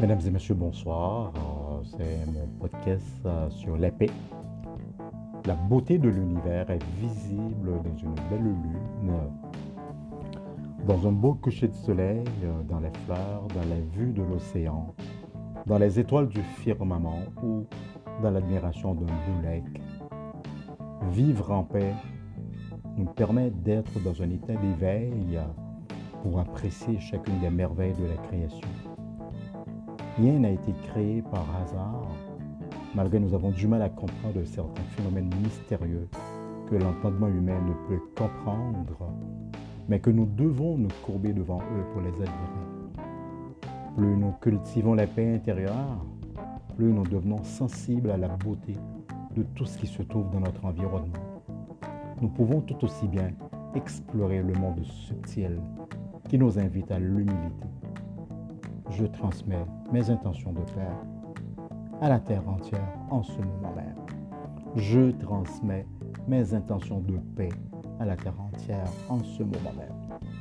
Mesdames et messieurs, bonsoir. Euh, C'est mon podcast euh, sur paix. La beauté de l'univers est visible dans une belle lune, dans un beau coucher de soleil, euh, dans les fleurs, dans la vue de l'océan, dans les étoiles du firmament ou dans l'admiration d'un beau. Vivre en paix nous permet d'être dans un état d'éveil pour apprécier chacune des merveilles de la création. Rien n'a été créé par hasard, malgré nous avons du mal à comprendre certains phénomènes mystérieux que l'entendement humain ne peut comprendre, mais que nous devons nous courber devant eux pour les admirer. Plus nous cultivons la paix intérieure, plus nous devenons sensibles à la beauté de tout ce qui se trouve dans notre environnement. Nous pouvons tout aussi bien explorer le monde subtil qui nous invite à l'humilité je transmets mes intentions de paix à la terre entière en ce moment même. Je transmets mes intentions de paix à la terre entière en ce moment même.